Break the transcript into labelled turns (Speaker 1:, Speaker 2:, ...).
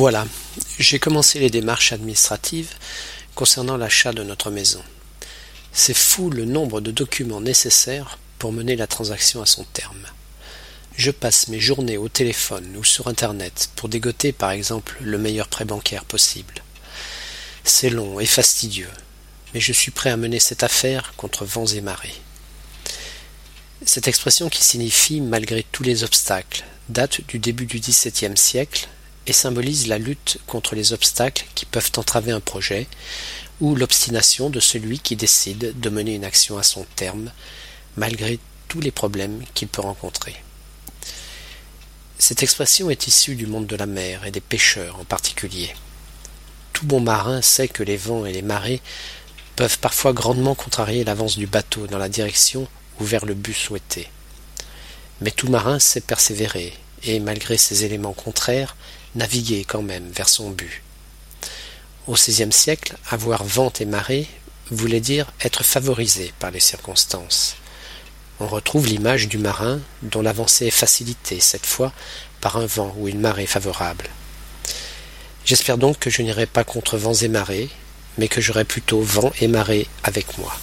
Speaker 1: Voilà, j'ai commencé les démarches administratives concernant l'achat de notre maison. C'est fou le nombre de documents nécessaires pour mener la transaction à son terme. Je passe mes journées au téléphone ou sur Internet pour dégoter par exemple le meilleur prêt bancaire possible. C'est long et fastidieux, mais je suis prêt à mener cette affaire contre vents et marées. Cette expression qui signifie malgré tous les obstacles date du début du XVIIe siècle et symbolise la lutte contre les obstacles qui peuvent entraver un projet ou l'obstination de celui qui décide de mener une action à son terme malgré tous les problèmes qu'il peut rencontrer. Cette expression est issue du monde de la mer et des pêcheurs en particulier. Tout bon marin sait que les vents et les marées peuvent parfois grandement contrarier l'avance du bateau dans la direction ou vers le but souhaité. Mais tout marin sait persévérer et, malgré ces éléments contraires, naviguer quand même vers son but. Au XVIe siècle, avoir vent et marée voulait dire être favorisé par les circonstances. On retrouve l'image du marin dont l'avancée est facilitée cette fois par un vent ou une marée favorable. J'espère donc que je n'irai pas contre vents et marées, mais que j'aurai plutôt vent et marée avec moi.